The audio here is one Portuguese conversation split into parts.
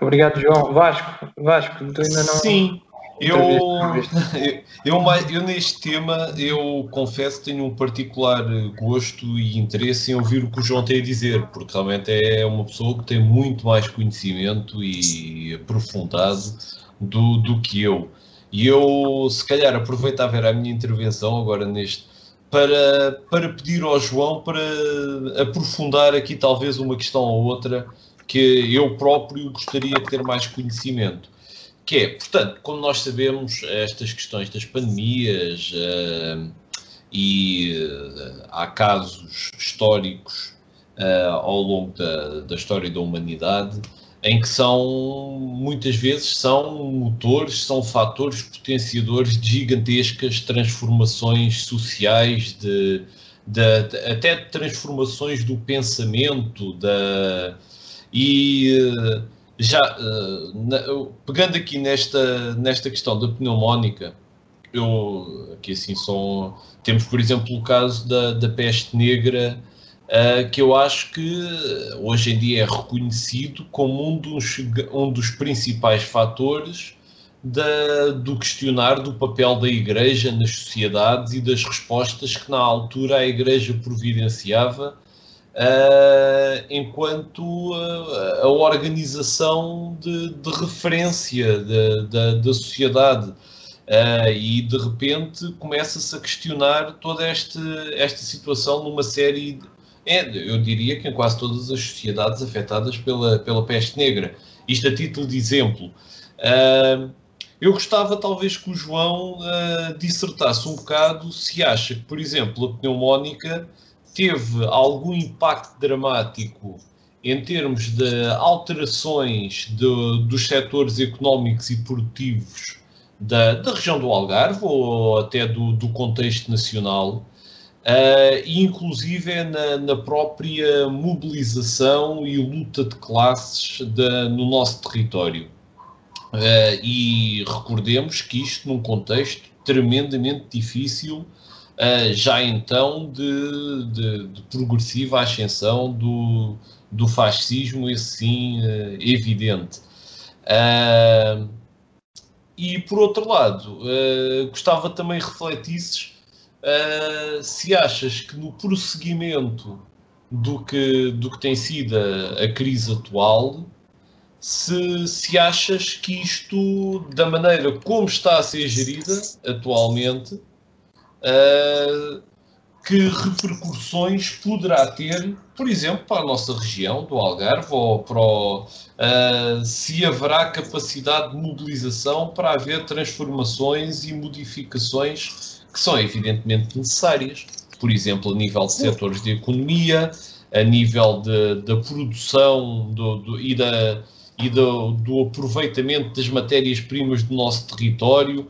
Obrigado, João. Vasco, Vasco, tu ainda não. Sim, eu, eu, eu, neste tema, eu confesso que tenho um particular gosto e interesse em ouvir o que o João tem a dizer, porque realmente é uma pessoa que tem muito mais conhecimento e aprofundado do, do que eu. E eu, se calhar, aproveitava a minha intervenção agora neste para, para pedir ao João para aprofundar aqui talvez uma questão ou outra que eu próprio gostaria de ter mais conhecimento. Que é, portanto, como nós sabemos, estas questões das pandemias uh, e uh, há casos históricos uh, ao longo da, da história da humanidade em que são muitas vezes são motores, são fatores potenciadores de gigantescas transformações sociais, de, de, de até transformações do pensamento, da, e já na, pegando aqui nesta, nesta questão da pneumónica, eu aqui assim são, temos por exemplo o caso da, da peste negra uh, que eu acho que hoje em dia é reconhecido como um dos, um dos principais fatores da, do questionar do papel da Igreja nas sociedades e das respostas que na altura a Igreja providenciava uh, enquanto uh, a organização de, de referência da, da sociedade. Uh, e de repente começa-se a questionar toda esta, esta situação numa série é, eu diria que em quase todas as sociedades afetadas pela, pela peste negra. Isto a título de exemplo. Uh, eu gostava talvez que o João uh, dissertasse um bocado se acha que, por exemplo, a pneumónica teve algum impacto dramático em termos de alterações de, dos setores económicos e produtivos da, da região do Algarve ou até do, do contexto nacional Uh, inclusive é na, na, própria mobilização e luta de classes no nosso território. Uh, e recordemos que isto num contexto tremendamente difícil, já então de, de, de, progressiva ascensão do, do fascismo, esse sim evidente. e por outro lado, gostava também refletisses se achas que no prosseguimento do que, do que tem sido a, a crise atual, se, se achas que isto, da maneira como está a ser gerida atualmente, uh, que repercussões poderá ter, por exemplo, para a nossa região do Algarve, ou para o, uh, se haverá capacidade de mobilização para haver transformações e modificações que são evidentemente necessárias, por exemplo, a nível de setores de economia, a nível da produção do, do, e, da, e do, do aproveitamento das matérias-primas do nosso território,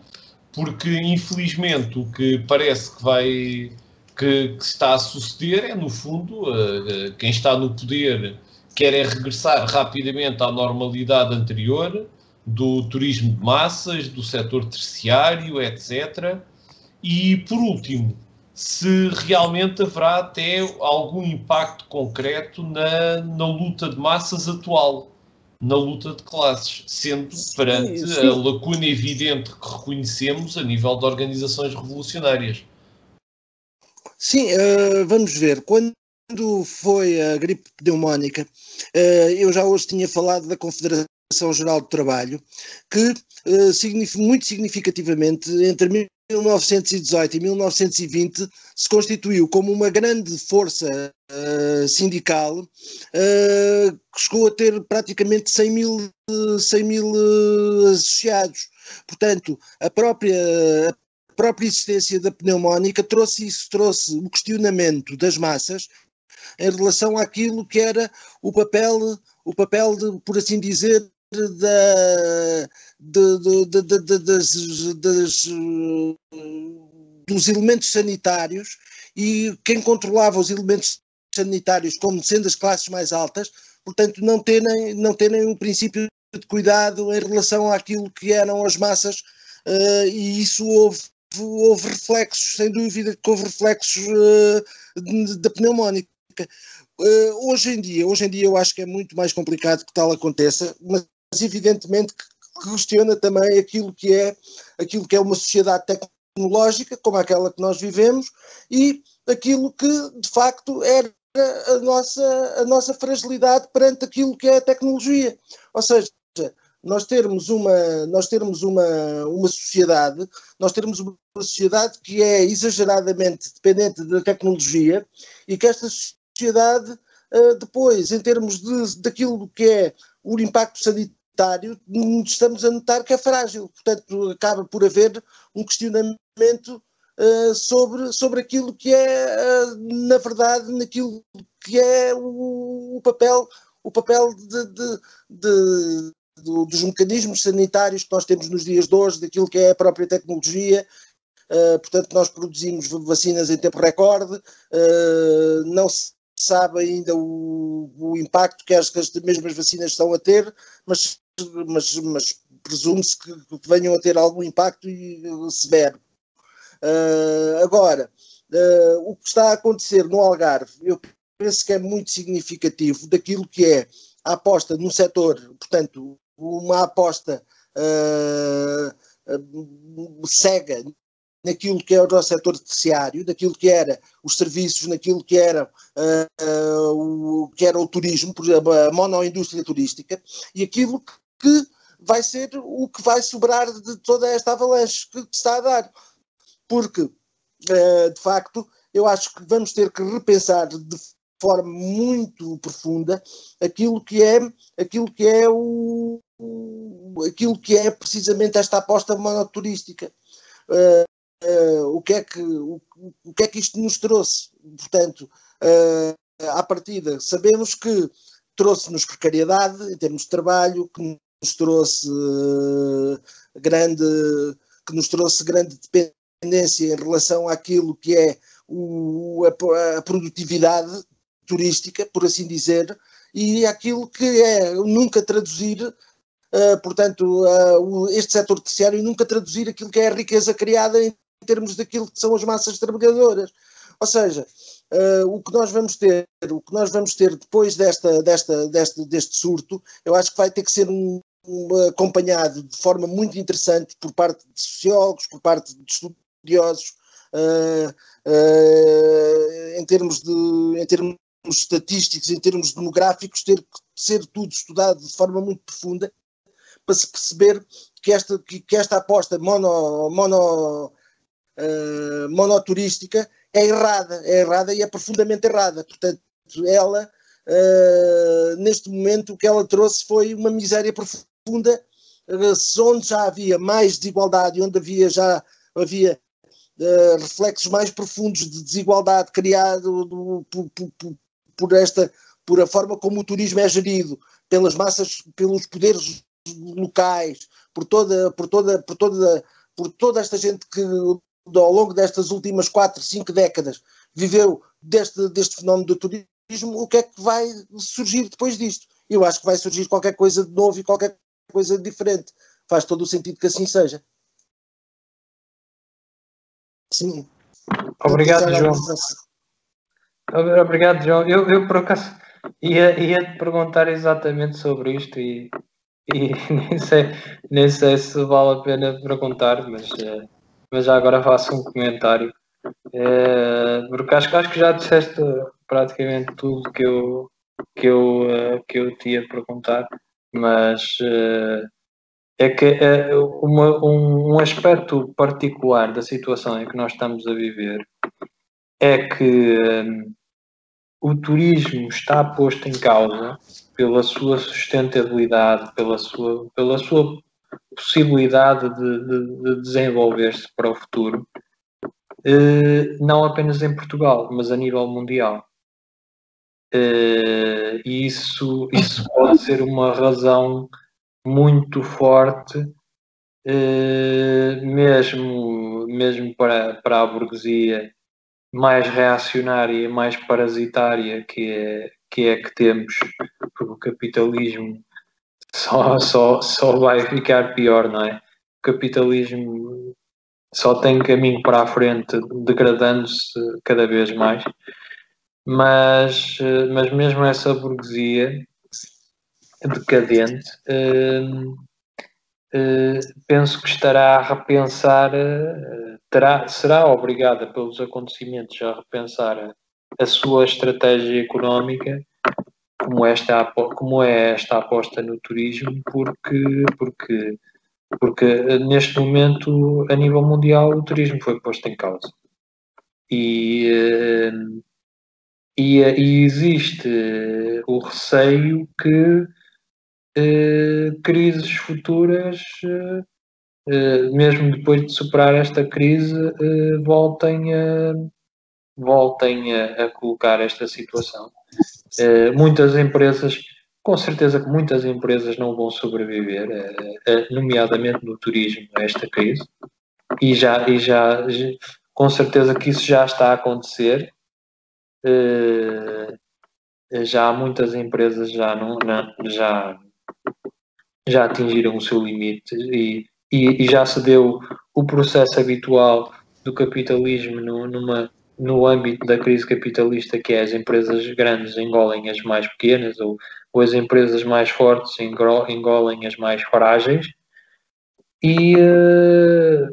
porque infelizmente o que parece que vai que, que está a suceder é no fundo uh, quem está no poder quer é regressar rapidamente à normalidade anterior do turismo de massas, do setor terciário, etc. E, por último, se realmente haverá até algum impacto concreto na, na luta de massas atual, na luta de classes, sendo perante sim, sim. a lacuna evidente que reconhecemos a nível de organizações revolucionárias. Sim, uh, vamos ver. Quando foi a gripe pneumónica, uh, eu já hoje tinha falado da Confederação Geral do Trabalho, que uh, muito significativamente entre 1918 e 1920 se constituiu como uma grande força uh, sindical uh, que chegou a ter praticamente 100 mil, 100 mil uh, associados. Portanto, a própria, a própria existência da pneumónica trouxe isso, trouxe o questionamento das massas em relação àquilo que era o papel, o papel de, por assim dizer, da, de, de, de, das, das, dos elementos sanitários e quem controlava os elementos sanitários como sendo as classes mais altas, portanto não terem, não terem um princípio de cuidado em relação àquilo que eram as massas uh, e isso houve, houve reflexos, sem dúvida que houve reflexos uh, da pneumónica. Uh, hoje em dia, hoje em dia eu acho que é muito mais complicado que tal aconteça, mas evidentemente que questiona também aquilo que é aquilo que é uma sociedade tecnológica como aquela que nós vivemos e aquilo que de facto era a nossa, a nossa fragilidade perante aquilo que é a tecnologia. Ou seja, nós termos uma, nós termos uma, uma sociedade, nós termos uma sociedade que é exageradamente dependente da tecnologia e que esta sociedade uh, depois, em termos de, daquilo que é o impacto sanitário, estamos a notar que é frágil. Portanto, acaba por haver um questionamento uh, sobre, sobre aquilo que é, uh, na verdade, naquilo que é o, o papel o papel de, de, de, do, dos mecanismos sanitários que nós temos nos dias de hoje, daquilo que é a própria tecnologia. Uh, portanto, nós produzimos vacinas em tempo recorde, não se sabe ainda o, o impacto que as, que as, mesmas vacinas estão a ter, mas, mas, mas presume-se que, que, venham a ter algum impacto e, severo. Uh, agora, o que está a acontecer no Algarve, eu penso que é muito significativo daquilo que é a aposta num setor, portanto, uma aposta uh, cega naquilo que é o setor terciário, naquilo que era os serviços, naquilo que era, uh, o, que era o turismo, por exemplo, a monoindústria turística, e aquilo que vai ser o que vai sobrar de toda esta avalanche que, que está a dar. Porque, uh, de facto, eu acho que vamos ter que repensar de forma muito profunda aquilo que é aquilo que é o, aquilo que é precisamente esta aposta monoturística. Uh, uh, o, que é que, o, o, que é que isto nos trouxe? Portanto, uh, à partida, sabemos que trouxe-nos precariedade em termos de trabalho, que nos trouxe grande que nos trouxe grande dependência em relação àquilo que é o, a, a, produtividade turística, por assim dizer, e aquilo que é nunca traduzir, uh, portanto, uh, este setor terciário nunca traduzir aquilo que é a riqueza criada em termos daquilo que são as massas trabalhadoras. Ou seja, uh, o que nós vamos ter, o que nós vamos ter depois desta, desta, desta, deste surto, eu acho que vai ter que ser um, um, acompanhado de forma muito interessante por parte de sociólogos, por parte de estudiosos, Uh, uh, em termos de em termos estatísticos, em termos demográficos, ter que ser tudo estudado de forma muito profunda para se perceber que esta, que, que esta aposta mono, mono, uh, monoturística é errada, é errada e é profundamente errada. Portanto, ela, uh, neste momento, o que ela trouxe foi uma miséria profunda, uh, onde já havia mais desigualdade, onde havia já havia Uh, reflexos mais profundos de desigualdade criado do, por, por, por esta por a forma como o turismo é gerido pelas massas, pelos poderes locais, por toda, por toda, por toda, por toda esta gente que ao longo destas últimas quatro, cinco décadas viveu deste, deste fenómeno do turismo, o que é que vai surgir depois disto? Eu acho que vai surgir qualquer coisa de novo e qualquer coisa diferente. Faz todo o sentido que assim seja. Sim. Obrigado, João. Obrigado, João. Eu, eu por acaso ia, ia te perguntar exatamente sobre isto e, e nem, sei, nem sei se vale a pena perguntar, mas, eh, mas já agora faço um comentário. É, porque acho, acho que já disseste praticamente tudo que eu, que eu, eh, que eu te ia perguntar, mas é que é uma, um, um aspecto particular da situação em que nós estamos a viver é que o turismo está posto em causa pela sua sustentabilidade, pela sua, pela sua possibilidade de, de, de desenvolver-se para o futuro, eh, não apenas em Portugal, mas a nível mundial. Eh, e isso, isso pode ser uma razão muito forte, eh, mesmo, mesmo para, para a burguesia mais reacionária, mais parasitária que é que, é que temos, porque o capitalismo só, só, só vai ficar pior, não é? O capitalismo só tem caminho para a frente, degradando-se cada vez mais. Mas, mas mesmo essa burguesia decadente, uh, penso que estará a repensar, terá, será obrigada pelos acontecimentos a repensar a sua estratégia económica como esta como é esta aposta no turismo porque porque porque neste momento a nível mundial o turismo foi posto em causa e e, e existe o receio que eh, crises futuras eh, mesmo depois de superar esta crise eh, voltem a voltem a, a colocar esta situação. Uh, muitas empresas, com certeza que muitas empresas não vão sobreviver, uh, nomeadamente no turismo, a esta crise, e já, e já, com certeza que isso já está a acontecer. já muitas empresas já não, não, já já atingiram o seu limite e, e, e já se deu o processo habitual do capitalismo numa no âmbito da crise capitalista, que é as empresas grandes engolem as mais pequenas ou, ou as empresas mais fortes engolem as mais frágeis. E, eh,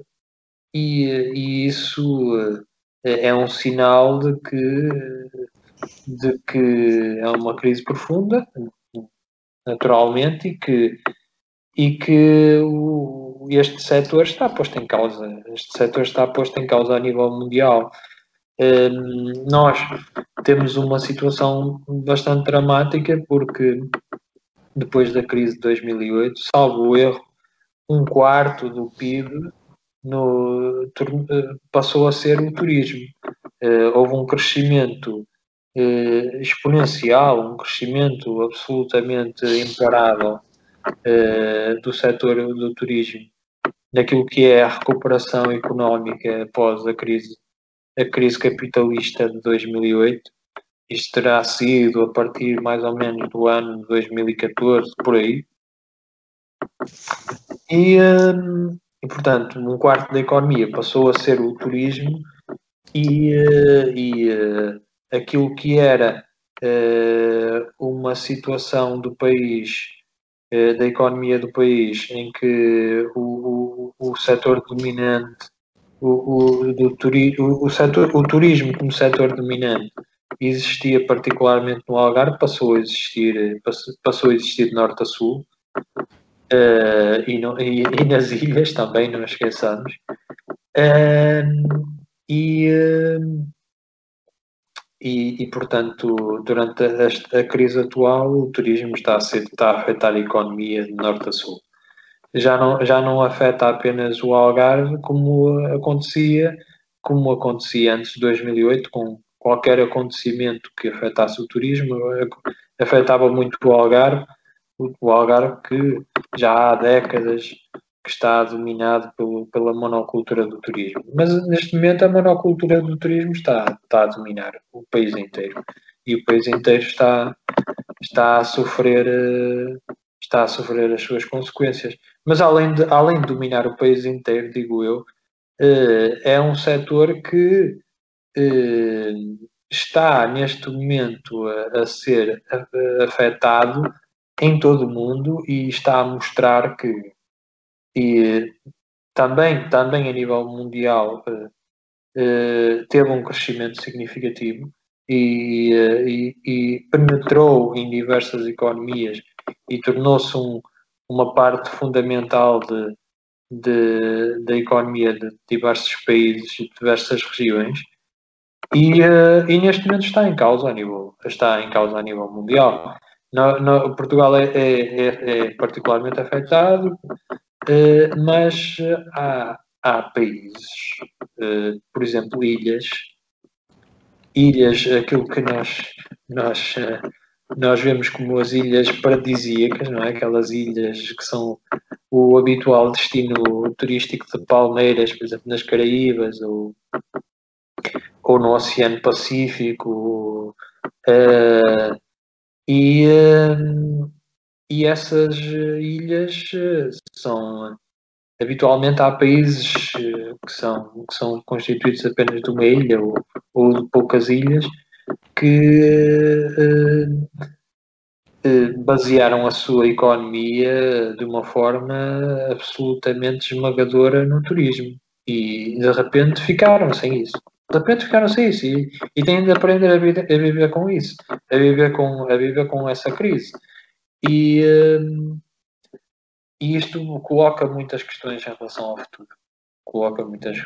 e, e isso eh, é um sinal de que, de que é uma crise profunda, naturalmente, e que, e que o, este setor está posto em causa. Este setor está posto em causa a nível mundial. Nós temos uma situação bastante dramática porque depois da crise de 2008, salvo o erro, um quarto do PIB no, passou a ser o turismo. Eh, houve um crescimento eh, exponencial, um crescimento absolutamente imparável eh, do setor do turismo, naquilo que é a recuperação económica após a crise a crise capitalista de 2008. Isto terá sido a partir mais ou menos do ano de 2014, por aí. E, hum, e, portanto, um quarto da economia passou a ser o turismo e, eh, e eh, aquilo que era eh, uma situação do país, da economia do país, em que o, o, o setor dominante o, do turi, o, o, setor, o turismo como setor dominante existia particularmente no Algarve, passou a existir, passou a existir de norte a sul uh, e, no, e, e, nas ilhas também, não esqueçamos. Uh, e, uh, e, e, portanto, durante a, a, crise atual, o turismo está a, ser, está a afetar a economia de norte a sul já não, já não afeta apenas o Algarve como acontecia, como acontecia antes de 2008, com qualquer acontecimento que afetasse o turismo, afetava muito o Algarve, o Algarve que já há décadas que está dominado pelo, pela monocultura do turismo. Mas neste momento a monocultura do turismo está, está a dominar o país inteiro. E o país inteiro está, está a sofrer eh, está a sofrer as suas consequências. Mas além de, além de dominar o país inteiro, digo eu, eh, é um setor que eh, está neste momento a, a ser afetado em todo o mundo e está a mostrar que e, também, também a nível mundial eh, teve um crescimento significativo e, e, e penetrou em diversas economias e tornou-se um, uma parte fundamental de, de, da economia de diversos países e diversas regiões e, uh, e, neste momento está em causa a nível, está em causa a nível mundial. No, no, Portugal é, é, é, é, particularmente afetado, uh, mas há, há países, uh, por exemplo, ilhas, ilhas, aquilo que nós, nós nós vemos como as ilhas paradisíacas, não é? Aquelas ilhas que são o habitual destino turístico de palmeiras, por exemplo, nas Caraíbas ou, ou no Oceano Pacífico. Uh, e, uh, e essas ilhas são habitualmente há países que são, que são constituídos apenas de uma ilha ou, ou de poucas ilhas que, uh, eh, basearam a sua economia de uma forma absolutamente esmagadora no turismo e de repente ficaram sem isso. De repente ficaram sem isso e, e têm de aprender a viver, a viver com isso, a viver com, a viver com essa crise. E, um, e isto coloca muitas questões em relação ao futuro. Coloca muitas,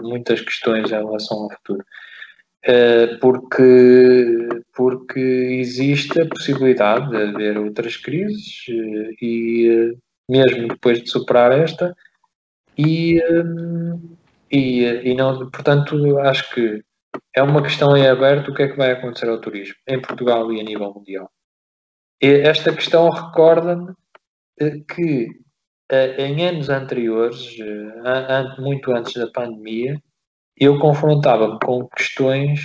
muitas questões em relação ao futuro. Uh, porque, porque existe a possibilidade de haver outras crises uh, e mesmo depois de superar esta e, um, e, e não, portanto acho que é uma questão em aberto o que é que vai acontecer ao turismo em Portugal e a nível mundial. Esta questão recorda-me eh, que eh, em anos anteriores, eh, muito antes da pandemia, eu confrontava-me com questões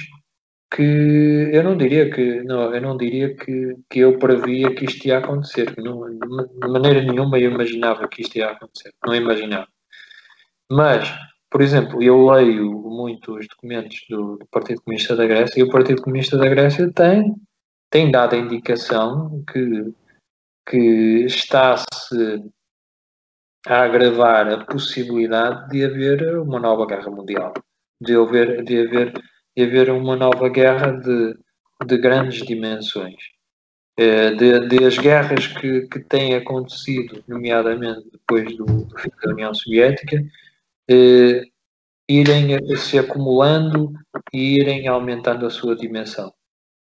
que eu não diria que não, eu não diria que, que eu previa que isto ia acontecer. Não, de maneira nenhuma eu imaginava que isto ia acontecer. Não imaginava. Mas, por exemplo, eu leio muito os documentos do, do Partido Comunista da Grécia e o Partido Comunista da Grécia tem tem dado a indicação que, que está-se a agravar a possibilidade de haver uma nova guerra mundial, de haver, de haver, de haver uma nova guerra de, de grandes dimensões. Eh, de, de, as guerras que, que têm acontecido, nomeadamente depois do, do fim da União Soviética, eh, irem se acumulando e irem aumentando a sua dimensão.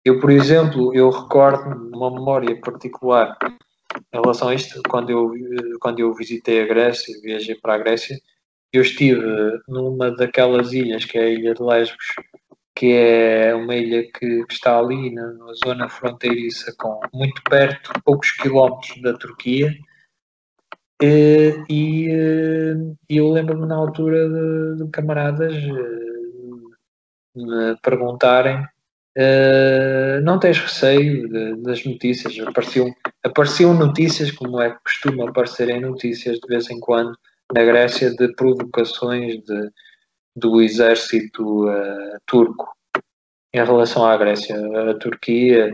Eu, por exemplo, eu recordo uma memória particular em relação a isto, quando eu, quando eu visitei a Grécia, viajei para a Grécia, eu estive numa daquelas ilhas, que é a Ilha de Lesbos, que é uma ilha que, que está ali na, na, zona fronteiriça, com, muito perto, poucos quilómetros da Turquia, e, e, e eu lembro-me na altura de, de camaradas eh, me perguntarem Uh, não tens receio das notícias? Apareciam, apareciam notícias, como é que costuma aparecer em notícias de vez em quando, na Grécia, de provocações de, do exército uh, turco em relação à Grécia. A Turquia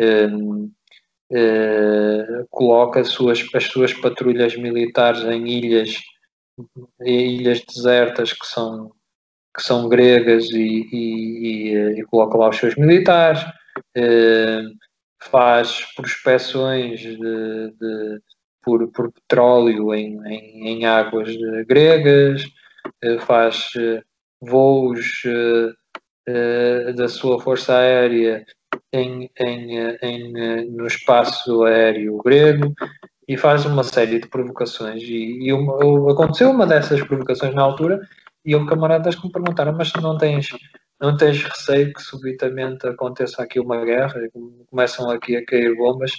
uh, coloca as suas, as suas patrulhas militares em ilhas, ilhas desertas que são que são gregas e, e, e, e coloca lá os seus militares, eh, faz prospeções de, de, por, por, petróleo em, em, em águas gregas, eh, faz eh, voos da sua força aérea em, em, no espaço aéreo grego e faz uma série de provocações. E, e uma, aconteceu uma dessas provocações na altura e houve camaradas que me perguntaram, mas não tens, não tens receio que subitamente aconteça aqui uma guerra, começam aqui a cair bombas,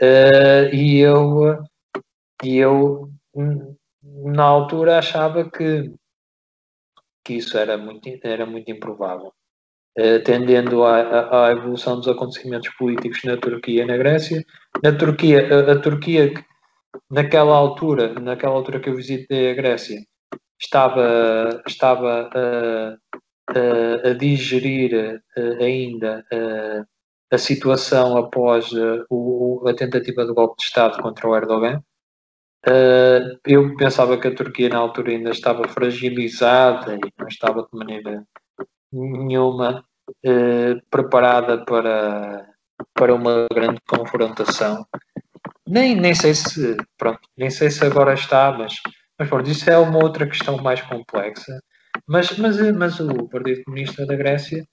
uh, e eu, e eu na altura achava que, que isso era muito, era muito improvável. Uh, tendendo à, à, evolução dos acontecimentos políticos na Turquia e na Grécia. Na Turquia, a, a Turquia, naquela altura, naquela altura que eu visitei a Grécia, estava, estava a, digerir ainda a, situação após o, a tentativa de golpe de Estado contra o Erdogan. eu pensava que a Turquia na altura ainda estava fragilizada e não estava de maneira nenhuma preparada para, para uma grande confrontação. Nem, nem sei se pronto, nem sei se agora está, mas mas pronto, isso é uma outra questão mais complexa. Mas, mas, mas o Partido Comunista da Grécia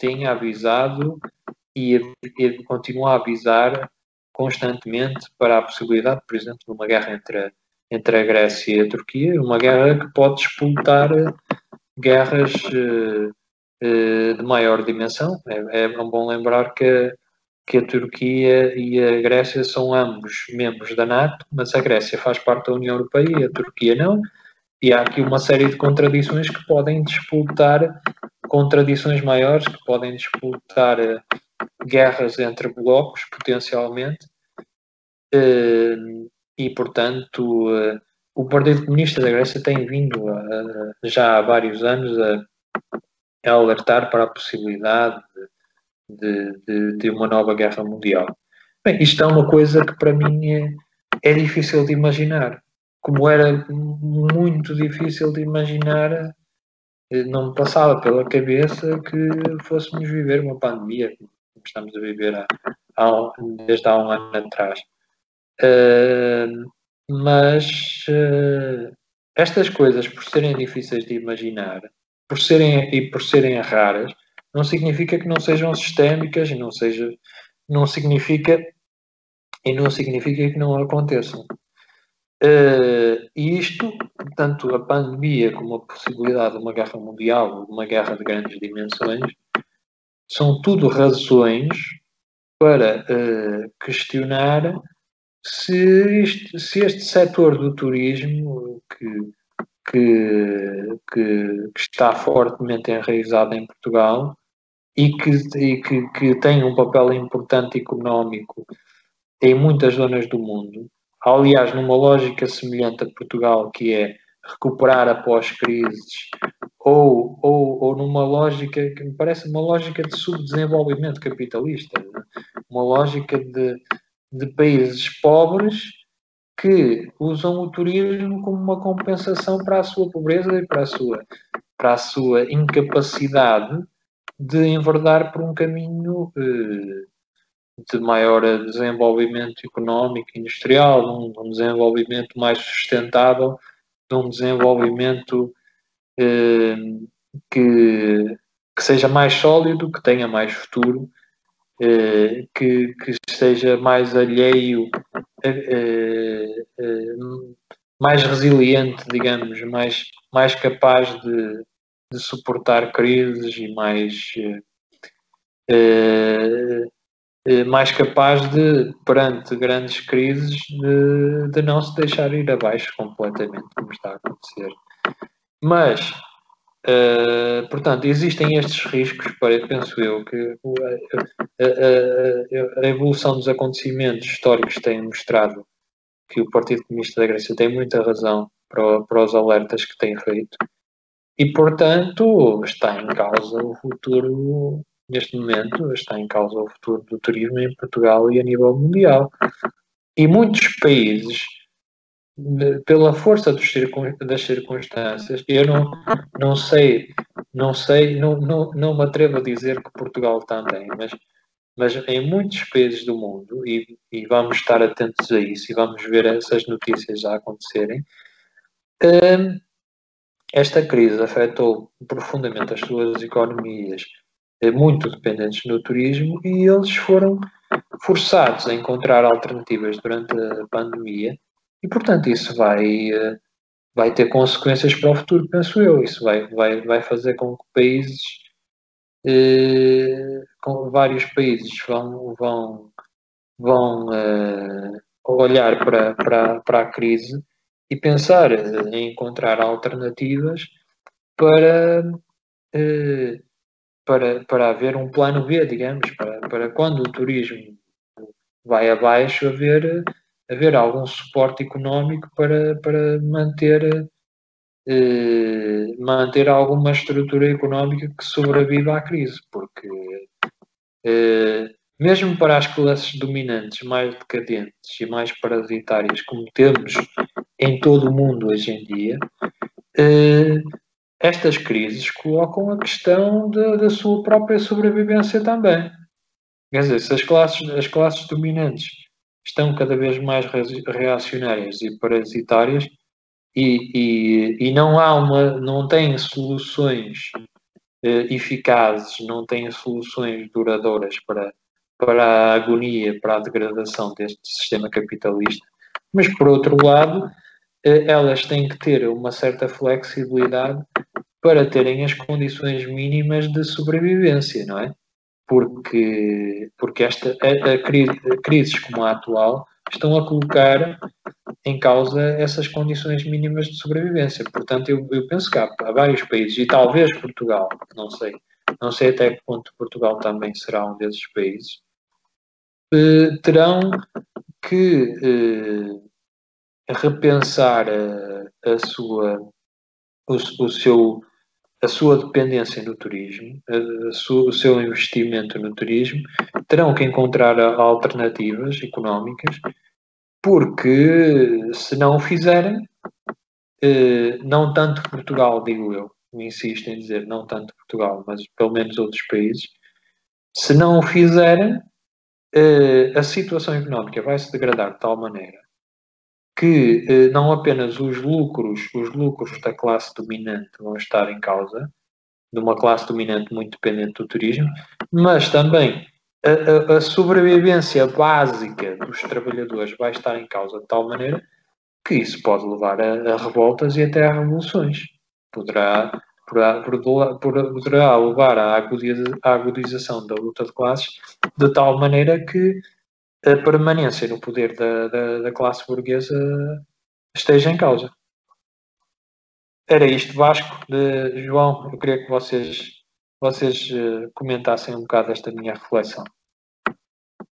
tinha avisado e, e continua a avisar constantemente para a possibilidade, por exemplo, de uma guerra entre, entre a Grécia e a Turquia, uma guerra que pode disputar guerras uh, uh, de maior dimensão. É, é bom lembrar que que a Turquia e a Grécia são ambos membros da NATO, mas a Grécia faz parte da União Europeia e a Turquia não. E há aqui uma série de contradições que podem disputar, contradições maiores, que podem disputar uh, guerras entre blocos, potencialmente. Uh, e, portanto, uh, o Partido Comunista da Grécia tem vindo já há vários anos a, alertar para a possibilidade de de, de, de, uma nova guerra mundial. Bem, isto é uma coisa que para mim é, é difícil de imaginar. Como era muito difícil de imaginar, eh, não me passava pela cabeça que fôssemos viver uma pandemia, como estamos a viver há, há, desde há um ano atrás. Uh, mas uh, estas coisas, por serem difíceis de imaginar, por serem e por serem raras, não significa que não sejam sistémicas e não seja, não significa e não significa que não aconteçam. Uh, e isto, tanto a pandemia como a possibilidade de uma guerra mundial, de uma guerra de grandes dimensões, são tudo razões para uh, questionar se, isto, se este setor do turismo, que, que, que, que, está fortemente enraizado em Portugal e que, e que, que tem um papel importante económico em muitas zonas do mundo, aliás, numa lógica semelhante a Portugal, que é recuperar após crises, ou, ou, ou numa lógica que me parece uma lógica de subdesenvolvimento capitalista, uma lógica de, de países pobres que usam o turismo como uma compensação para a sua pobreza e para a sua, para a sua incapacidade de enverdar por um caminho eh, de maior desenvolvimento económico industrial, um, um, desenvolvimento mais sustentável, um desenvolvimento eh, que, que seja mais sólido, que tenha mais futuro eh, que, que esteja mais alheio, eh, eh, mais resiliente, digamos, mais, mais capaz de, de suportar crises e mais, mais capaz de, perante grandes crises, de, de não se deixar ir abaixo completamente, como está a acontecer. Mas Uh, portanto, existem estes riscos, para, penso eu, que a, a, a, evolução dos acontecimentos históricos tem mostrado que o Partido Comunista da Grécia tem muita razão para, para os alertas que tem feito e, portanto, está em causa o futuro, neste momento, está em causa o futuro do turismo em Portugal e a nível mundial. E muitos países pela força dos, das circunstâncias, eu não, não sei, não sei, não, não, não me atrevo a dizer que Portugal também, mas, mas em muitos países do mundo, e, e vamos estar atentos a isso e vamos ver essas notícias já acontecerem, hum, esta crise afetou profundamente as suas economias muito dependentes do turismo e eles foram forçados a encontrar alternativas durante a pandemia e, portanto, isso vai, eh, vai ter consequências para o futuro, penso eu. Isso vai, vai, vai fazer com que países, eh, com vários países vão, vão, vão eh, olhar para, para, para a crise e pensar eh, em encontrar alternativas para, eh, para, para haver um plano B, digamos, para, para quando o turismo vai abaixo, haver haver algum suporte económico para, para manter, eh, manter alguma estrutura económica que sobreviva à crise, porque eh, mesmo para as classes dominantes mais decadentes e mais parasitárias, como temos em todo o mundo hoje em dia, eh, estas crises colocam a questão da, da sua própria sobrevivência também. Quer dizer, se as classes, as classes dominantes estão cada vez mais reacionárias e parasitárias e, e, e não há uma, não têm soluções eh, eficazes, não têm soluções duradouras para, para a agonia, para a degradação deste sistema capitalista, mas por outro lado, eh, elas têm que ter uma certa flexibilidade para terem as condições mínimas de sobrevivência, não é? porque, porque esta, a, a crise, crises como a atual estão a colocar em causa essas condições mínimas de sobrevivência. Portanto, eu, eu penso que há, há, vários países, e talvez Portugal, não sei, não sei até que ponto Portugal também será um desses países, eh, terão que eh, repensar a, a sua, o, o, seu, a sua dependência no turismo, o seu investimento no turismo, terão que encontrar alternativas económicas, porque se não o fizerem, eh, não tanto Portugal, digo eu, insisto em dizer não tanto Portugal, mas pelo menos outros países, se não o fizerem, eh, a situação económica vai se degradar de tal maneira que eh, não apenas os lucros, os lucros da classe dominante vão estar em causa, de uma classe dominante muito dependente do turismo, mas também a, a, a, sobrevivência básica dos trabalhadores vai estar em causa de tal maneira que isso pode levar a, a revoltas e até a revoluções. Poderá, poderá, poderá levar à, agudiza, à agudização da luta de classes de tal maneira que a permanência no poder da, da, da classe burguesa esteja em causa. Era isto, Vasco. De, João, eu queria que vocês, vocês uh, comentassem um bocado esta minha reflexão.